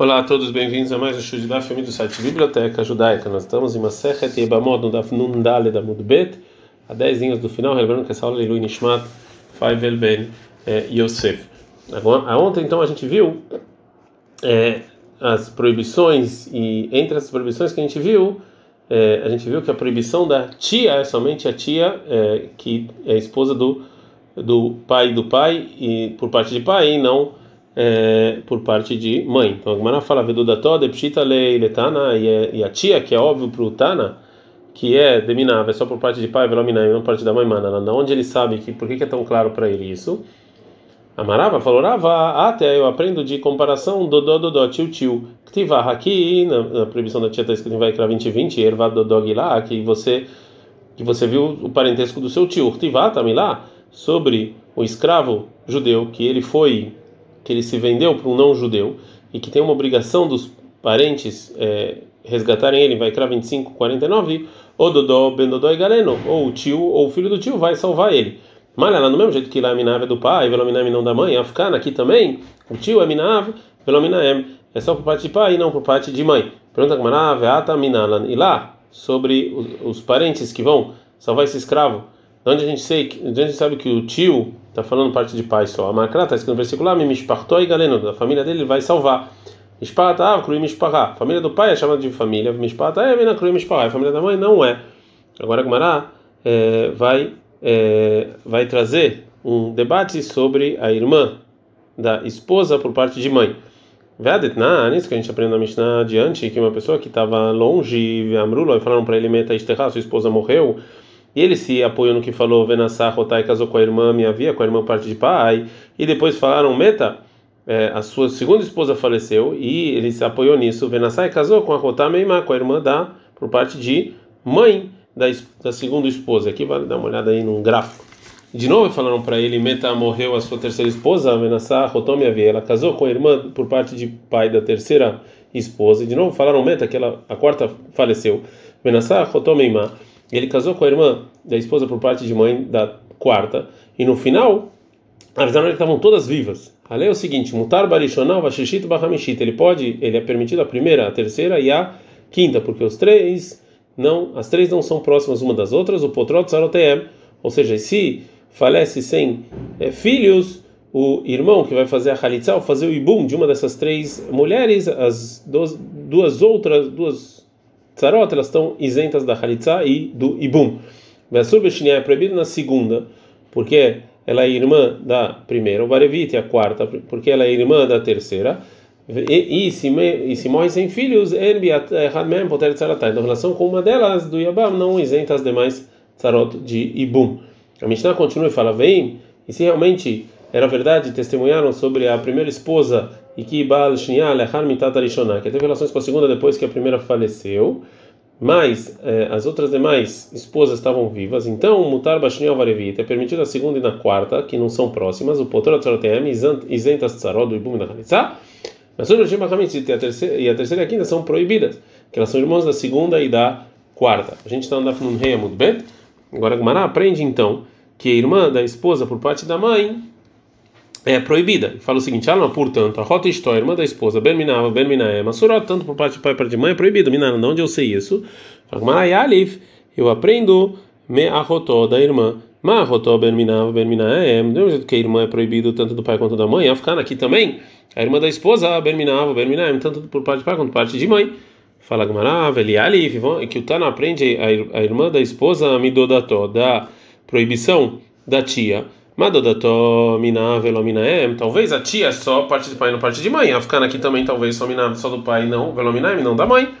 Olá a todos, bem-vindos a mais um show de Daf do site Biblioteca Judaica. Nós estamos em Masechet Yebamot, no Daf Nun Dale da Mudbet, a 10 linhas do final, lembrando que essa aula é Lui Nishmat, Faivel Ben eh, Yosef. Agora, ontem, então, a gente viu é, as proibições, e entre as proibições que a gente viu, é, a gente viu que a proibição da tia é somente a tia é, que é esposa do, do pai do pai, e por parte de pai, e não é, por parte de mãe. Então a Gemara fala Veduda toda, Pshita lei letana, e a tia, que é óbvio para o Tana, que é deminava, é só por parte de pai, velomina, não por parte da mãe, mana. Da onde ele sabe que, por que, que é tão claro para ele isso? Amarava falou, Rava, até eu aprendo de comparação do dodó, tio, tio. Ktiva aqui, na, na proibição da tia está escrito em Vaikra 20, 20, erva dodó lá, que você, que você viu o parentesco do seu tio. Ktiva, lá sobre o escravo judeu, que ele foi que ele se vendeu para um não judeu e que tem uma obrigação dos parentes é, resgatarem ele, vai criar 25, 49, ou Dodó, Ben Dodó e Galeno, ou o tio ou o filho do tio vai salvar ele. Mas lá, no mesmo jeito que lá Minav é do pai, Velominav não da mãe, Afkana aqui também, o tio é Minav, Velominaem, é só por parte de pai e não por parte de mãe. Pergunta com Manav, Ata Minalan, e lá, sobre os, parentes que vão salvar esse escravo, de onde a gente, sei, de onde a gente sabe que o tio está falando parte de pai só. A Macra está escrito no versículo lá, e Galeno, da família dele ele vai salvar. Mishpatav, Krui Mishpará. Família do pai é chamada de família. Mishpatav é Vena Krui Mishpará. A família da mãe não é. Agora Gumará é, vai, é, vai trazer um debate sobre a irmã da esposa por parte de mãe. Vedetna, nisso que a gente aprende na Mishnah adiante, que uma pessoa que estava longe, Amrulo, e falaram para ele, Meta Isterra, sua esposa morreu, ele se apoiou no que falou Venassar Rotai casou com a irmã minha via, com a irmã parte de pai, e depois falaram Meta, é, a sua segunda esposa faleceu, e ele se apoiou nisso. Venassar casou com a Rotá Meimá, com a irmã da, por parte de mãe da, da segunda esposa. Aqui vale dar uma olhada aí num gráfico. De novo falaram para ele, Meta morreu a sua terceira esposa, Venassar Rotá via, ela casou com a irmã por parte de pai da terceira esposa. E de novo falaram Meta que ela, a quarta faleceu. Venassar Rotá Meimá ele casou com a irmã da esposa por parte de mãe da quarta, e no final, avisaram que estavam todas vivas. A lei é o seguinte: mutar barishonal vashishit bahamishit. Ele pode, ele é permitido a primeira, a terceira e a quinta, porque os três não, as três não são próximas uma das outras. O potrot saroteem, ou seja, se falece sem é, filhos, o irmão que vai fazer a halitzah, fazer o ibum de uma dessas três mulheres, as duas, duas outras, duas Tzarot, elas estão isentas da Halitzá e do Ibum. Vesur Beshinia é proibido na segunda, porque ela é irmã da primeira, o Barevit é a quarta, porque ela é irmã da terceira. E, e, se, e se morre sem filhos, então, em relação com uma delas, do Yabam, não isenta as demais Tzarot de Ibum. A Mishnah continua e fala: Vem, e se realmente era verdade, testemunharam sobre a primeira esposa e que Baal Shnia Lechar Mitat que teve relações com a segunda depois que a primeira faleceu, mas eh, as outras demais esposas estavam vivas, então Mutar Bashniel Varevit é permitido a segunda e na quarta, que não são próximas, o Potor Tzarotem isentas Tzarod do Ibum da Halitzah, mas o a terceira e a terceira e a quinta são proibidas, que elas são irmãos da segunda e da quarta. A gente está andando no Rei bem. Agora Gmará aprende então que a irmã da esposa por parte da mãe é proibida. Fala o seguinte: Alma, portanto, a rota história, irmã da esposa, Ben Minava, Ben Minaem, Masurot, tanto por parte de pai para de mãe, é proibido. Minana, de onde eu sei isso? Alif, eu aprendo me arrotó da irmã. Ma arrotó Ben Minava, Ben Minaem, do jeito que a irmã é proibido tanto do pai quanto da mãe. Afkana aqui também, a irmã da esposa, Ben Minava, Ben Minaem, tanto por parte de pai quanto por parte de mãe. Fala Gamara, Veli Alif, que o Tana aprende a irmã da esposa, Midodató, da proibição da tia. Madodato mina velominaem, talvez a tia só parte de pai e não parte de mãe. A ficando aqui também talvez só mina só do pai não velominaem, não da mãe.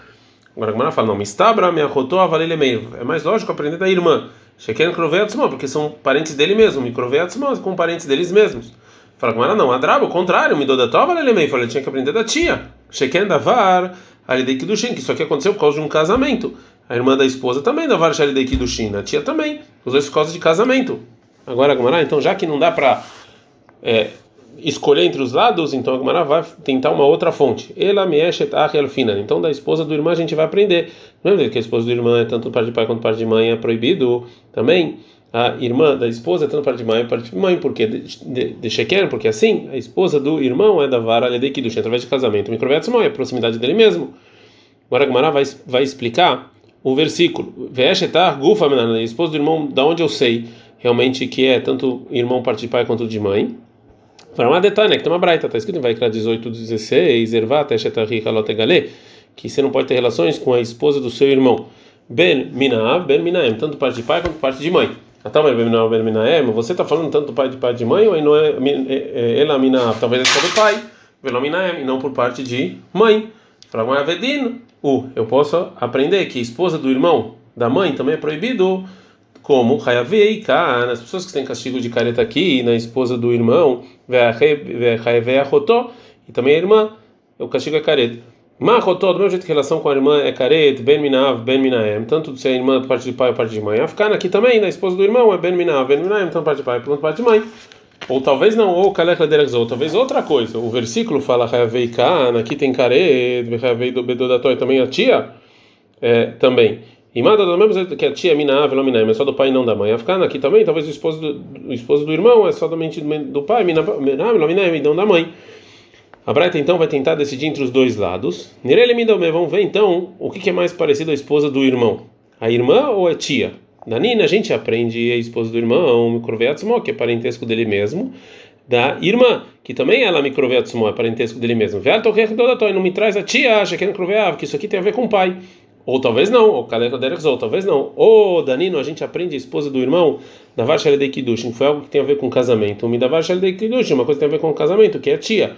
Agora a Gemara fala, não, mistabra me arrotou a meio. É mais lógico aprender da irmã. Sheken kroveatzma, porque são parentes dele mesmo. Me kroveatzma com parentes deles mesmos. Fala ela, não, adrabo, o contrário, me dodató meio. Falei, tinha que aprender da tia. Sheken davar alidei kidushin, que isso aqui aconteceu por causa de um casamento. A irmã da esposa também davar alidei kidushin, a tia também. Os dois por causa de casamento. Agora a Gemara, então já que não dá para é, escolher entre os lados, então a vai tentar uma outra fonte. Ela me fina. Então da esposa do irmão a gente vai aprender. É que a esposa do irmão é tanto parte de pai quanto parte de mãe é proibido também. a irmã da esposa, tanto parte de mãe, parte de mãe, porque de Sheker, porque assim, a esposa do irmão é da vara de Kiddush, através de casamento. Microvetzmon é a proximidade dele mesmo. Agora a vai, vai explicar o versículo. Ve'eshetar gufa a esposa do irmão, da onde eu sei realmente que é tanto irmão parte de pai quanto de mãe. Detalhe, que tem uma braita, está escrito em Vaikra 18, 16, Ervat, Eshetari, Halotegale, que você não pode ter relações com a esposa do seu irmão. Ben Minav, Ben Minaem, tanto parte de pai quanto parte de mãe. Atalmer Ben Minav, Ben Minaem, você está falando tanto pai de pai de mãe ou não é ela Minav? Talvez é só do pai, Velo Minaem, e não por parte de mãe. Para uma Avedin, uh, eu posso aprender que esposa do irmão da mãe também é proibido como Hayavei Kan, as pessoas que têm castigo de careta aqui, na esposa do irmão, e também a irmã, o castigo é careta. Mahotó, do mesmo jeito que a relação com a irmã é caret, ben minav, ben minaem, tanto se a irmã parte de pai ou parte de mãe. Afkan aqui também, na esposa do irmão, é ben minav, ben minaem, tanto parte de pai quanto parte de mãe. Ou talvez não, ou kalech ou talvez outra coisa. O versículo fala Hayavei Kan, aqui tem caret, Hayavei do bedodatoi, também a tia, é, também. E manda do mesmo que a tia mina ave mina, é só do pai não da mãe. Afcana aqui também, talvez o esposo do, o esposo do irmão é só somente do pai, mina mina mina e não da mãe. A Braita então vai tentar decidir entre os dois lados. Nirele midome, vamos ver então o que é mais parecido à esposa do irmão, a irmã ou a tia? Na Nina a gente aprende a esposa do irmão, microveatzmo, que é parentesco dele mesmo, da irmã, que também ela microveatzmo, é parentesco dele mesmo. Veato não me traz a tia, acha que é que isso aqui tem a ver com o pai. Ou talvez não, ou Kaleko ou talvez não. Ou Danino, a gente aprende a esposa do irmão, da Varshale de Kidushin, foi algo que tem a ver com casamento. Me da de Kidushin, uma coisa que tem a ver com casamento, que é a tia.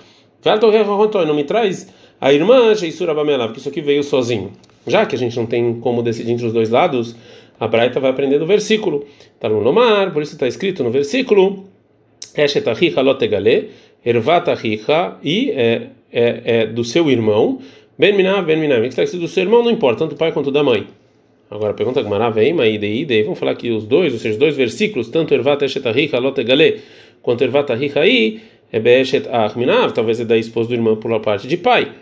Não me traz a irmã Sheisura Bamelav, que isso aqui veio sozinho. Já que a gente não tem como decidir entre os dois lados, a Braita vai aprender no versículo. Tá no Lomar, por isso está escrito no versículo: Eshetahicha lotegale, ervatahicha, e é, é, é do seu irmão. Ben Minav, Ben Minav. O que está escrito do seu irmão não importa, tanto o pai quanto da mãe. Agora pergunta Gmará, vem, Ide, vamos falar que os dois, ou seja, os dois versículos, tanto Ervat Eshet Ahicha Lotegale, quanto Ervat Ahicha aí, é Beeshet Minav, talvez é da esposa do irmão por parte de pai.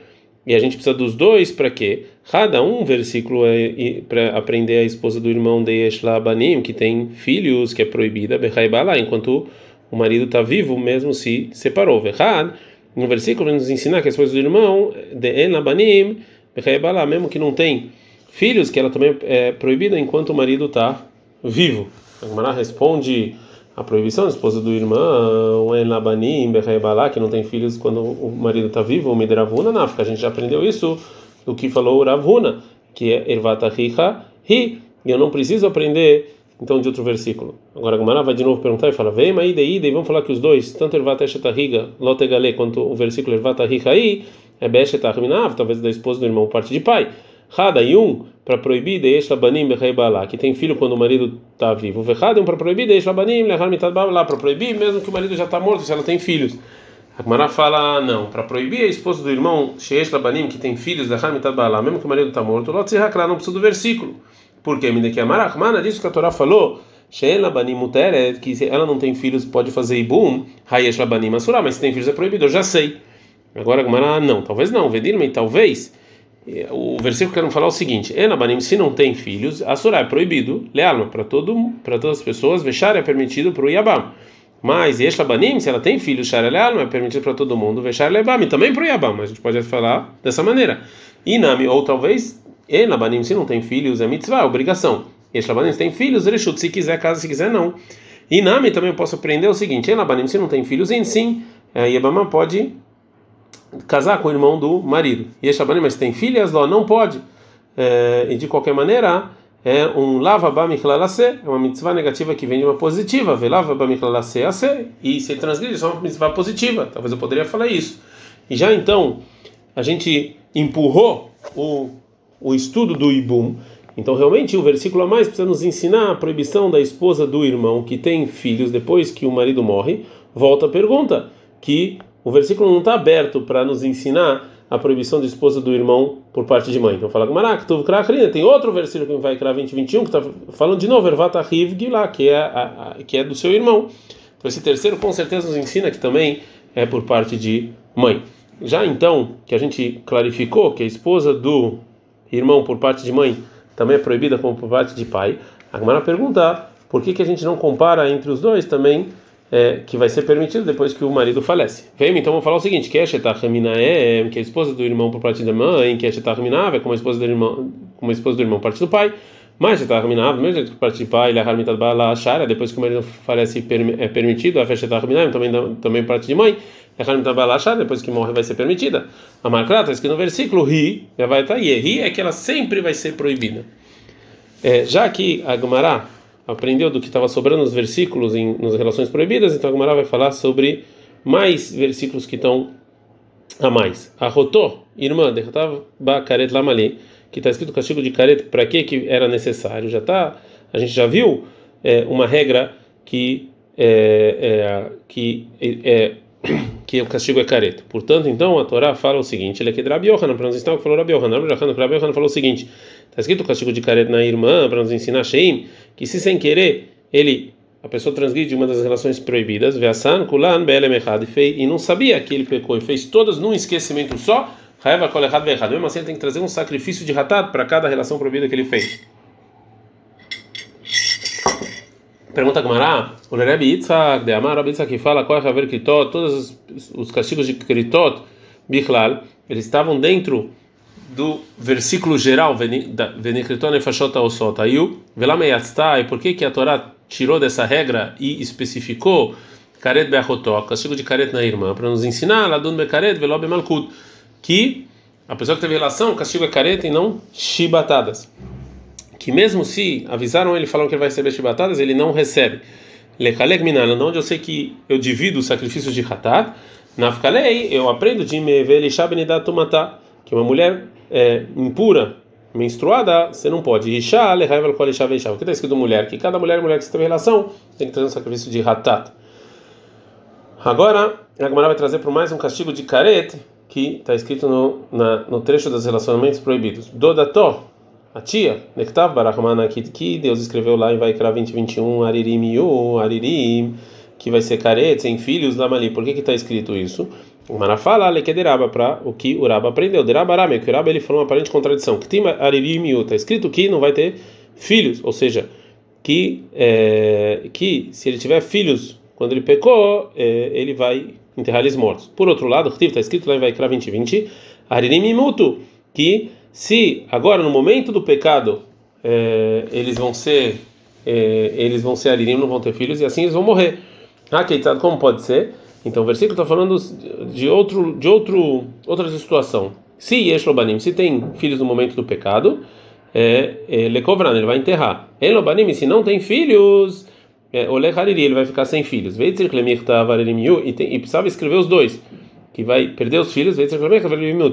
E a gente precisa dos dois para quê? Cada um versículo é para aprender a esposa do irmão de Eshlabanim, que tem filhos, que é proibida, Behaibala, enquanto o marido está vivo, mesmo se separou. Verhad, no versículo vai nos ensinar que as coisas do irmão, de En Labanim, mesmo que não tem filhos, que ela também é proibida enquanto o marido está vivo. A responde a proibição da esposa do irmão, En Labanim, que não tem filhos quando o marido está vivo, Midravuna Nafka. A gente já aprendeu isso do que falou o Ravuna, que é Ervata Riha, Ri. E eu não preciso aprender então de outro versículo. Agora a vai de novo perguntar e fala: Vem aí, daí, daí, vamos falar que os dois, tanto Ervata Eshetariga, Lotegale, quanto o versículo Ervata Riga aí, é Beshetariminav, talvez da esposa do irmão, parte de pai. Rada e um para proibir deixa banim bala que tem filho quando o marido está vivo. Verrada um para proibir deixa banim lá para proibir mesmo que o marido já está morto se ela tem filhos. A Gemara fala não, para proibir a esposa do irmão sheish que tem filhos lehar mitad lá mesmo que o marido está morto, lot se não precisa do versículo. Porque me que Amarachmana diz que a Torá falou que ela não tem filhos pode fazer ibum, hayesh labanim asura, mas se tem filhos é proibido, eu já sei. Agora Gamara não, talvez não, vedirme talvez. O versículo quer falar o seguinte: Elabanim, se não tem filhos, asura é proibido, lealma para todas as pessoas, vexar é permitido para o Yabam. Mas Yeshlabanim, se ela tem filhos, Shara lealma é permitido para todo mundo, vexar lebam, também para o Yabam, mas a gente pode falar dessa maneira. Inami, ou talvez Elabanim, se não tem filhos, é mitzvah, é obrigação. Elabanim, se tem filhos, Reshut, se quiser, caso se quiser, não. E Nami também eu posso aprender o seguinte: Elabanim, se não tem filhos, em sim, a é, Yabama pode casar com o irmão do marido. E Eshabanim, mas tem filhas, Ló não pode. É, e de qualquer maneira, é um lava bamiclalase, é uma mitzvah negativa que vem de uma positiva. Vê lava bamiclalase ase, e se transgride, é uma mitzvah positiva. Talvez eu poderia falar isso. E já então, a gente empurrou o o estudo do Ibum. Então, realmente, o versículo a mais precisa nos ensinar a proibição da esposa do irmão que tem filhos depois que o marido morre. Volta a pergunta, que o versículo não está aberto para nos ensinar a proibição da esposa do irmão por parte de mãe. Então, fala com Marak, tem outro versículo que vai criar 20 21 que está falando de novo, Ervata Rivgi lá, que é, que é do seu irmão. Então, esse terceiro com certeza nos ensina que também é por parte de mãe. Já então, que a gente clarificou que a esposa do irmão por parte de mãe também é proibida como por parte de pai. A Gemara pergunta por que, que a gente não compara entre os dois também, é, que vai ser permitido depois que o marido falece? Vem, então vamos falar o seguinte: que é que é a esposa do irmão por parte da mãe, que é é como a esposa do irmão, como a esposa do irmão por parte do pai. Mas está terminado, mesmo que participar, ele é harmitado bala shara, depois que o marido falece é permitido, a festa está terminada, também também parte de mãe, é harmitado bala shara, depois que morre vai ser permitida. A marcada está escrito no versículo ri, já vai estar aí, ri é que ela sempre vai ser proibida. É, já que a Gemara aprendeu do que estava sobrando nos versículos em nas relações proibidas, então a Gemara vai falar sobre mais versículos que estão a mais. A Rotó, irmã, de ba karet lamali que está escrito castigo de careta, para que que era necessário? Já tá, a gente já viu é, uma regra que é, é, que é, que o castigo é careta. Portanto, então a Torá fala o seguinte: ele é que Rabi Yohanan, para nos ensinar o que falou Rabi Yohanan. Rabi Yohanan falou o seguinte: está escrito castigo de careta na irmã, para nos ensinar Sheim, que se sem querer ele a pessoa transgride uma das relações proibidas, e não sabia que ele pecou e fez todas num esquecimento só, Raiva colerrado errado. Mesmo assim, ele tem que trazer um sacrifício de ratat para cada relação proibida que ele fez. Pergunta Gamara, o Rebbe Yitzhak, de Amar Rebbe Yitzhak, que fala qual é haver kritot, todos os castigos de kritot, bichlal, eles estavam dentro do versículo geral, venikriton nefashot osot, aí o velameyatztai, por que que a Torá tirou dessa regra e especificou karet beachotó, castigo de karet na irmã, para nos ensinar, ladun bekaret velobe malkut, que a pessoa que teve relação, o castigo é careta e não chibatadas. Que mesmo se avisaram ele, falaram que ele vai receber chibatadas, ele não recebe. Lechalek minana, onde eu sei que eu divido o sacrifício de hatat, nafkalei, eu aprendo de mevelishabenidatumata, que uma mulher é, impura, menstruada, você não pode. Isha, lehaival kolisha veisha. O que está escrito mulher? Que cada mulher e mulher que você teve relação tem que trazer um sacrifício de hatat. Agora, a Gemara vai trazer por mais um castigo de careta, que está escrito no, na, no trecho dos relacionamentos proibidos. Dodató, a tia, Nektav Barahmana que Deus escreveu lá em Vaikra 20, 21, Aririm Yu, Aririm, que vai ser careta, sem filhos, Lamali. Por que está escrito isso? Mara fala Lekederaba para o que o Raba aprendeu. Derabarame, que o Raba ele falou uma aparente contradição. Que tem Aririm Yu, está escrito que não vai ter filhos, ou seja, que, é, que se ele tiver filhos quando ele pecou, é, ele vai enterrar eles mortos. Por outro lado, está escrito lá em Vaikra 20, 20, Arinim que se agora no momento do pecado é, eles vão ser é, eles vão ser Arinim, não vão ter filhos e assim eles vão morrer. Ah, sabe como pode ser? Então o versículo está falando de outro de outro outra situação. Se Yeshlobanim, se tem filhos no momento do pecado, é, é ele vai enterrar. Elobanim, se não tem filhos, é, Ole Hariri, ele vai ficar sem filhos. E, precisava escrever os dois, que vai perder os filhos,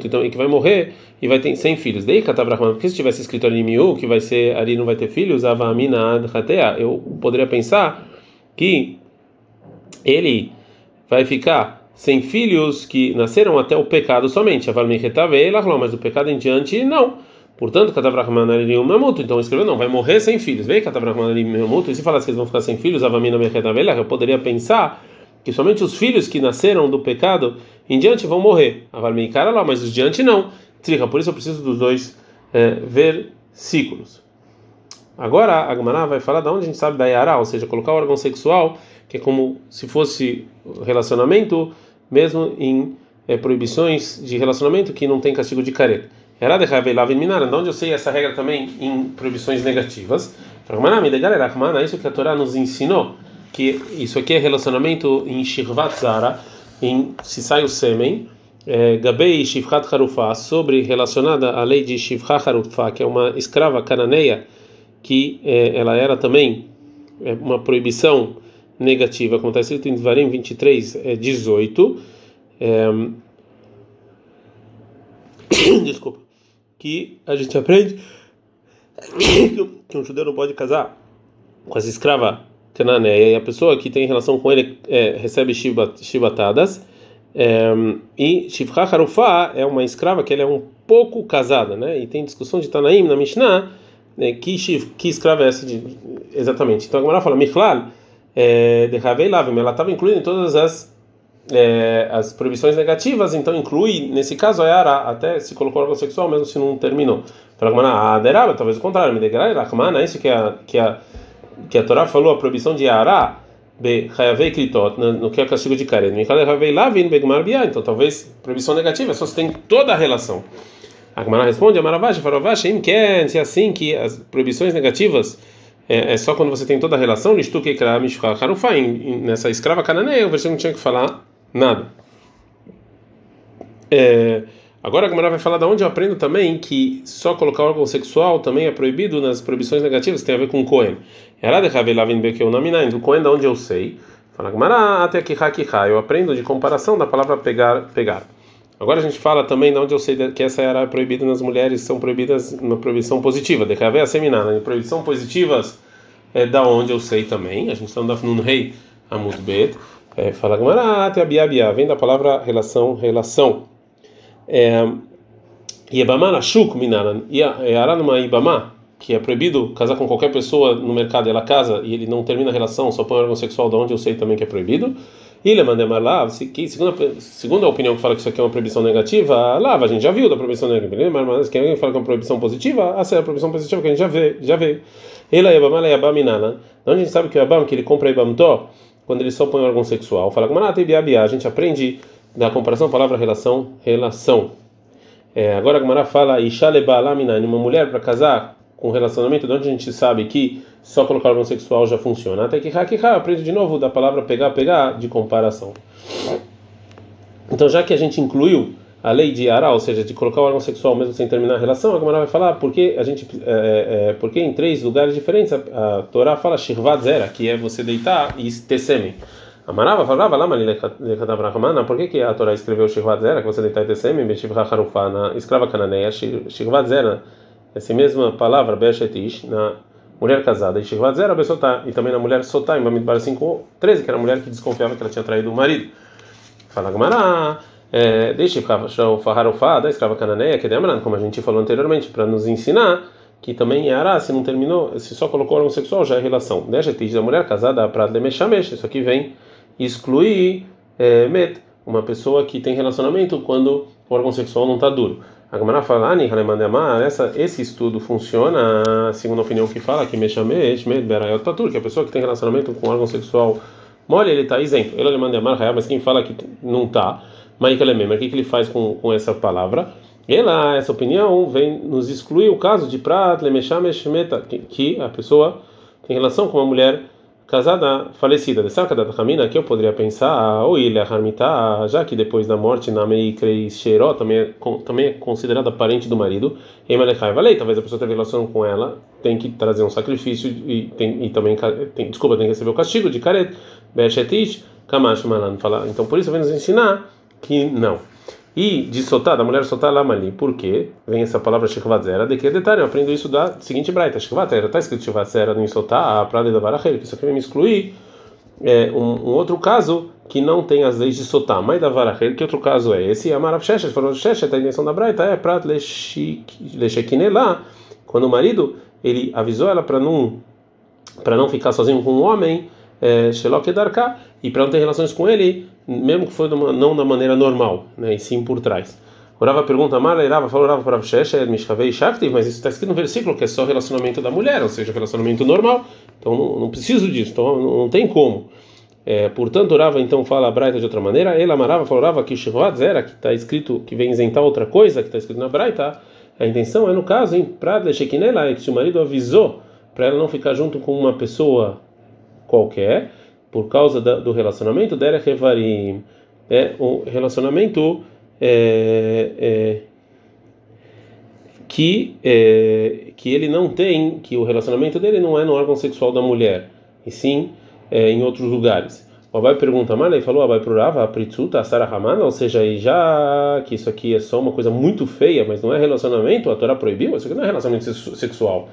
então, e que vai morrer e vai ter sem filhos. Daí, Katavrahman, porque se tivesse escrito Arimiu, que vai ser Ari não vai ter filhos, eu poderia pensar que ele vai ficar sem filhos que nasceram até o pecado somente. Mas do pecado em diante, não. Portanto, Katavrahman ali mamuto. Então escreveu, não, vai morrer sem filhos. Vem Katavrahman ali mamuto. E se falasse que eles vão ficar sem filhos, Avamina Mechetavelha, eu poderia pensar que somente os filhos que nasceram do pecado em diante vão morrer. Avalmeikara lá, mas os diante não. Trica, por isso eu preciso dos dois é, versículos. Agora a Gemara vai falar de onde a gente sabe da Yara, ou seja, colocar o órgão sexual, que é como se fosse relacionamento, mesmo em é, proibições de relacionamento que não tem castigo de careta. De Minara, onde eu sei essa regra também em proibições negativas. Isso que a Torá nos ensinou, que isso aqui é relacionamento em Shirvat Zara, em se sai o sêmen, é, Gabei Shivchat Harufa, sobre relacionada à lei de Shivchat Harufa, que é uma escrava cananeia, que é, ela era também é, uma proibição negativa, como está escrito em Dvarim 23, 18. É, desculpa que a gente aprende que um judeu não pode casar com essa escrava cananeia e a pessoa que tem relação com ele é, recebe chibatadas é, e Shivcha Harufá é uma escrava que ela é um pouco casada, né? E tem discussão de Tanaim na Mishnah né, que, que escrava é essa de, exatamente. Então a Gemara fala, Michlal, é, de Ravei Lavim, ela estava incluindo em todas as é, as proibições negativas, então inclui, nesse caso, a Yara, até se colocou órgão sexual, mesmo se não terminou. Fala, ah, Deraba, talvez o contrário, me Rahmana, isso que é, que é que a Torá falou a proibição de be hayavei kritot no que é castigo de karet mikal hayavei lavin begmar bia. Então talvez proibição negativa só se tem toda a relação. A Gemara responde a Maravash Faravash im ken. Se é assim que as proibições negativas é, é, só quando você tem toda a relação listuke kra mishcha harufa nessa escrava cananeia o versículo tinha que falar nada é, Agora a Gemara vai falar da onde eu aprendo também que só colocar órgão sexual também é proibido nas proibições negativas, tem a ver com Cohen. Bekeu Naminain, do Cohen da onde eu sei. Fala Gemara até que eu aprendo de comparação da palavra pegar, pegar. Agora a gente fala também de onde eu sei que essa era proibida nas mulheres, são proibidas na proibição positiva, de Ravé a seminar, na proibição positivas é da onde eu sei também. A gente está no Rei Amutbet. É, fala Gemara até a Bia vem da palavra relação, relação. Yebamá Nashuk Minaran, Yara numa Ibamá, que é proibido casar com qualquer pessoa no mercado, ela casa e ele não termina a relação, só põe órgão sexual, de onde eu sei também que é proibido. Ele manda lá, segundo, a opinião que fala que isso aqui é uma proibição negativa, lá a gente já viu da proibição negativa, mas quem fala que é uma proibição positiva, essa é a proibição positiva que a gente já vê, já vê. É Yabamá, é Yabaminana. Onde a gente sabe que o Yabam, que ele compra Ibamtó, quando ele só põe órgão sexual, fala e a gente aprende da comparação palavra relação é, agora a Gemara fala uma mulher para casar com relacionamento, de onde a gente sabe que só colocar órgão sexual já funciona. Até que aprende de novo da palavra pegar, pegar de comparação. Então, já que a gente incluiu a lei de Ará, ou seja, de colocar o órgão sexual mesmo sem terminar a relação, a Gemara vai falar porque a gente, é, é, porque em três lugares diferentes a, a Torá fala Shirvat Zera, que é você deitar e ter sêmen. Amarava falava lá, Malilekatabrahmana, por que, que a Torá escreveu Shirvat Zera, que você deitar Tesem, Beshivra Harufá, na escrava cananeia, Shirvat Zera, essa mesma palavra, Beshetish, na mulher casada, e Shirvat Zera, Besotá, e também na mulher Sotá, em Bamidbar 5, 13, que era a mulher que desconfiava que ela tinha traído o marido. Fala Gamará, deixe o da escrava cananeia, que demora, como a gente falou anteriormente, para nos ensinar que também é ará, se não terminou, se só colocou órgão sexual, já é relação. Deixa da mulher casada para Demeshamesh, isso aqui vem excluir é, met, uma pessoa que tem relacionamento quando o órgão sexual não está duro. A Gamara fala, essa, esse estudo funciona, segundo a opinião que fala, que Meshamesh, Med, Berayot Tatur, que a pessoa que tem relacionamento com órgão sexual mole, ele está isento. Ele Alemandamar, mas quem fala que não está, mas o que ele faz com, com essa palavra? Ela, essa opinião, vem nos excluir o caso de Prat, Lemeshamesh, Meta, que a pessoa tem relação com uma mulher casada falecida. De saca da Ramina, que eu poderia pensar, ou ilha Harmita, já que depois da morte na Meikre Sheiró também é, também é considerada parente do marido, Emalechai Valei, talvez a pessoa tenha relação com ela, tem que trazer um sacrifício e, tem, e também, tem, desculpa, tem que receber o castigo de Karet, Beshetish, Kamash Malan. Então por isso vem nos ensinar que não. E de soltar, da mulher soltar lá ali. Por quê? Vem essa palavra shikvatzera, de que detalhe? Eu aprendo isso da seguinte braita. Shikvatzera, está escrito shikvatzera no soltar, a praia da varachel, que isso aqui vai me excluir. É, um, um, outro caso que não tem as leis de soltar, mas da varachel, que outro caso é esse? A Marav Sheshet, falou Sheshet, a intenção da braita é prat leshekine lá, quando o marido, ele avisou ela para não, para não ficar sozinho com um homem, é, e para não ter relações com ele, mesmo que foi não da maneira normal, né, e sim por trás. Orava pergunta, Mara Irava falou Orava para Shesha, Mishkavei Shakti, mas isso está escrito no versículo que é só relacionamento da mulher, ou seja, relacionamento normal. Então não, não preciso disso, então não, não tem como. É, portanto, Orava então fala a Braita de outra maneira. Ela amarava, falava que Shivat Zera, que está escrito que vem isentar outra coisa, que está escrito na Braita. A intenção é no caso em Pradle Shekinela, que se o marido avisou para ela não ficar junto com uma pessoa qualquer por causa da, do relacionamento, Derech Evarim, é um relacionamento é, é, que, é, que ele não tem, que o relacionamento dele não é no órgão sexual da mulher, e sim é, em outros lugares. O Abai pergunta, mas ele falou, Abai prurava, a pritzuta, a Sarah ou seja, já que isso aqui é só uma coisa muito feia, mas não é relacionamento, a Torá proibiu, isso aqui não é relacionamento sexual,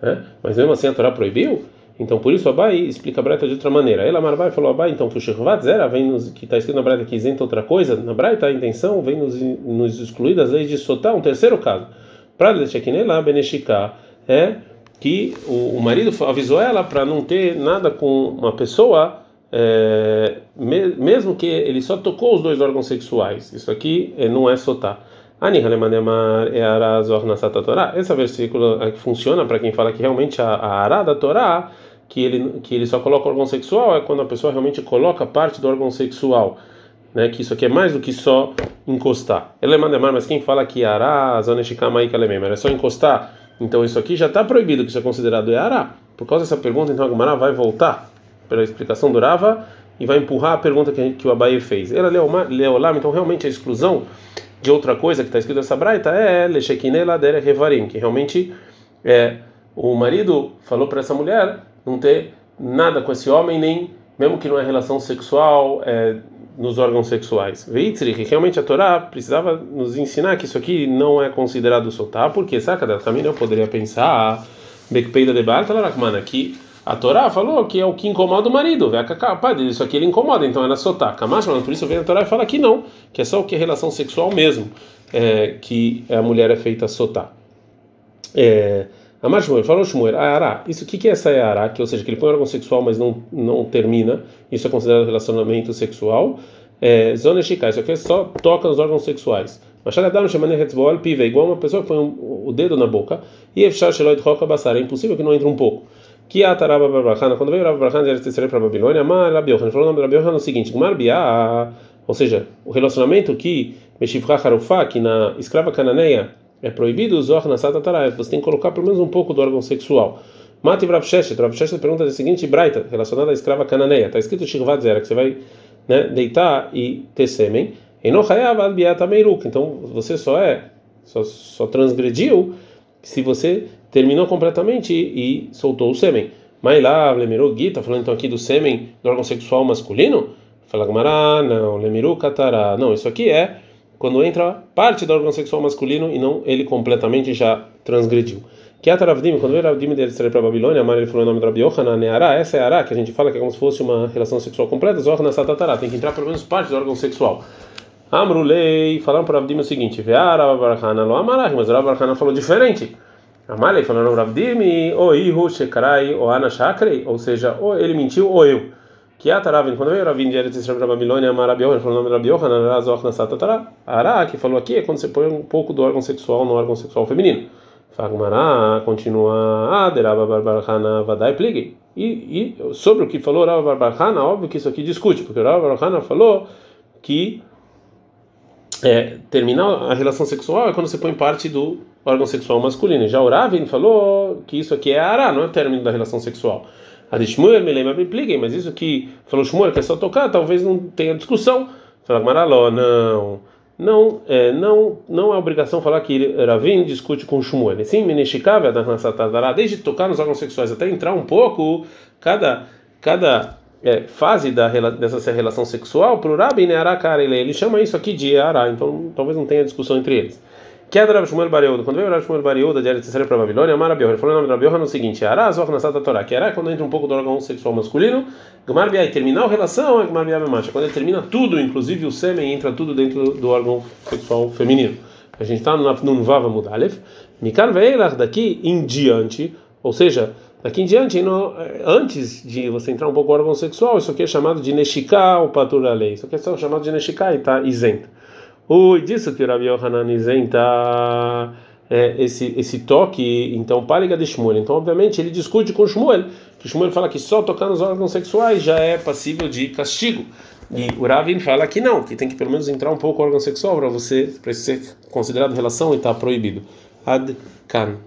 né? mas mesmo assim a Torá proibiu, então, por isso, Abai explica a Braita de outra maneira. Ela, Marbai, falou Abai, então, que o Zera vem nos, que está escrito na Braita que isenta outra coisa, na Braita a intenção vem nos, nos excluir das leis de Sotá, um terceiro caso. Para lá, Beneshika, é que o, o marido avisou ela para não ter nada com uma pessoa, é, me, mesmo que ele só tocou os dois órgãos sexuais. Isso aqui é, não é Sotá. Esse versículo funciona para quem fala que realmente a, a Ará da Torá que ele que ele só coloca órgão sexual é quando a pessoa realmente coloca parte do órgão sexual, né? Que isso aqui é mais do que só encostar. Ele manda mais, mas quem fala que ará, zaneshikama é só encostar, então isso aqui já está proibido, que isso é considerado ará. Por causa dessa pergunta, então a Gumara vai voltar pela explicação do Rava e vai empurrar a pergunta que, que o Abaye fez. Ela leu lá, então realmente a exclusão de outra coisa que está escrito nessa braita é Leshekine Ladere Revarim, que realmente é, o marido falou para essa mulher não ter nada com esse homem, nem mesmo que não é relação sexual, é, nos órgãos sexuais. Veitzri, que realmente a Torá precisava nos ensinar que isso aqui não é considerado soltar, porque saca caminho eu poderia pensar, Bekpeida de Bartalarachmana, que a Torá falou que é o que incomoda o marido. Isso aqui ele incomoda, então era sotar. Kamashman, por isso vem a Torá e fala que não, que é só o que é relação sexual mesmo, é, que a mulher é feita sotar. É, Amar Shmuel, falou Shmuel, Ará, isso o que, que é essa Ará? Que, ou seja, que ele põe órgão sexual, mas não, não termina, isso é considerado relacionamento sexual. É, Zona Shikai, isso aqui é só toca nos órgãos sexuais. Machadam chamando Hetzboal Piva, igual uma pessoa que põe um, o dedo na boca, e Efshar Sheloid Roka Basar, é impossível que não entre um pouco. Que a Taraba Barbarachana, quando veio Rabba Barbarachana de Eretz para Babilônia, Amar Rabiohan, falou o nome Rabiohan no seguinte: Gmar ou seja, o relacionamento que Meshivra Harufá, que na escrava cananeia é proibido, Zohar Nasata Taraef, você tem que colocar pelo menos um pouco do órgão sexual. Mati Rav Sheshet, Rav Sheshet pergunta a seguinte Braita, relacionada à escrava cananeia, está escrito Shirvat Zera, que você vai né, deitar e ter sêmen, então você só é, só, só transgrediu se você terminou completamente e, soltou o sêmen. Mas lá, Lemiru Gita, falando então aqui do sêmen do órgão sexual masculino, fala Gamará, não, Lemiru Katará, não, isso aqui é quando entra parte do órgão sexual masculino e não ele completamente já transgrediu. Que Ataravdim, quando veio Ravdim dele sair para a Babilônia, Amar ele falou o nome do Rabi Yohanan, Neará, essa é a Ará, que a gente fala que é como se fosse uma relação sexual completa, Zohar Satatara, tem que entrar pelo menos parte do órgão sexual. Amrulei, falaram para Ravdim o seguinte, Veara Barahana lo Amarach, mas Rav Barahana falou diferente. Amalei falaram Ravdim, o Ihu Shekarai, o Ana Shakrei, ou seja, ou ele mentiu ou eu. Que Ataravim, quando veio Ravdim de Eretz Israel para a Babilônia, Rabi Yohanan, falou o nome do Rabi Yohanan, Zohar Satatara, Ará, que falou aqui, é quando você põe um pouco do órgão sexual no órgão sexual feminino. Fagmará continua Aderaba Barbarhana Vadai Plig. E sobre o que falou Rava Barbarhana, óbvio que isso aqui discute, porque Rava Barbarhana falou que é, terminar a relação sexual é quando você põe parte do órgão sexual masculino. Já o Ravin falou que isso aqui é Ará, não é o término da relação sexual. A me lembra Plig, mas isso que falou Shmuel que é só tocar, talvez não tenha discussão. Fala não não é, não não é obrigação falar que Ravin discute com Shmuel. Sim, Meneshikav, desde tocar nos órgãos sexuais até entrar um pouco, cada cada é, fase da dessa relação sexual, para o Rabin, né, ele chama isso aqui de Ará, então talvez não tenha discussão entre eles. Que é Rav Shmuel Bareuda. Quando veio Rav Shmuel Bareuda de Eretz para Babilônia, Amar Rabior. Ele falou o nome de Rabior no seguinte: Ará, Zoch Nasata Torá. Que Ará quando entra um pouco do órgão sexual masculino. Gmar Biai, terminar a relação é Gmar Biai Macha. Quando ele termina tudo, inclusive o sêmen, entra tudo dentro do órgão sexual feminino. A gente está no Nuvava Mudalef. Mikar Veilach, daqui em diante, ou seja, daqui em diante, no, antes de você entrar um pouco no órgão sexual, isso aqui é chamado de Neshika ou Patura Lei. Isso aqui é chamado de Neshika e está isento. Ui, que o Rabi Yohanan isenta é, esse, esse toque, então, páliga de Shmuel. Então, obviamente, ele discute com Shmuel, que Shmuel fala que só tocar nos órgãos sexuais já é passível de castigo. E o Ravin fala que não, que tem que pelo menos entrar um pouco o órgão sexual para você para ser considerado relação e estar tá proibido. Ad kan.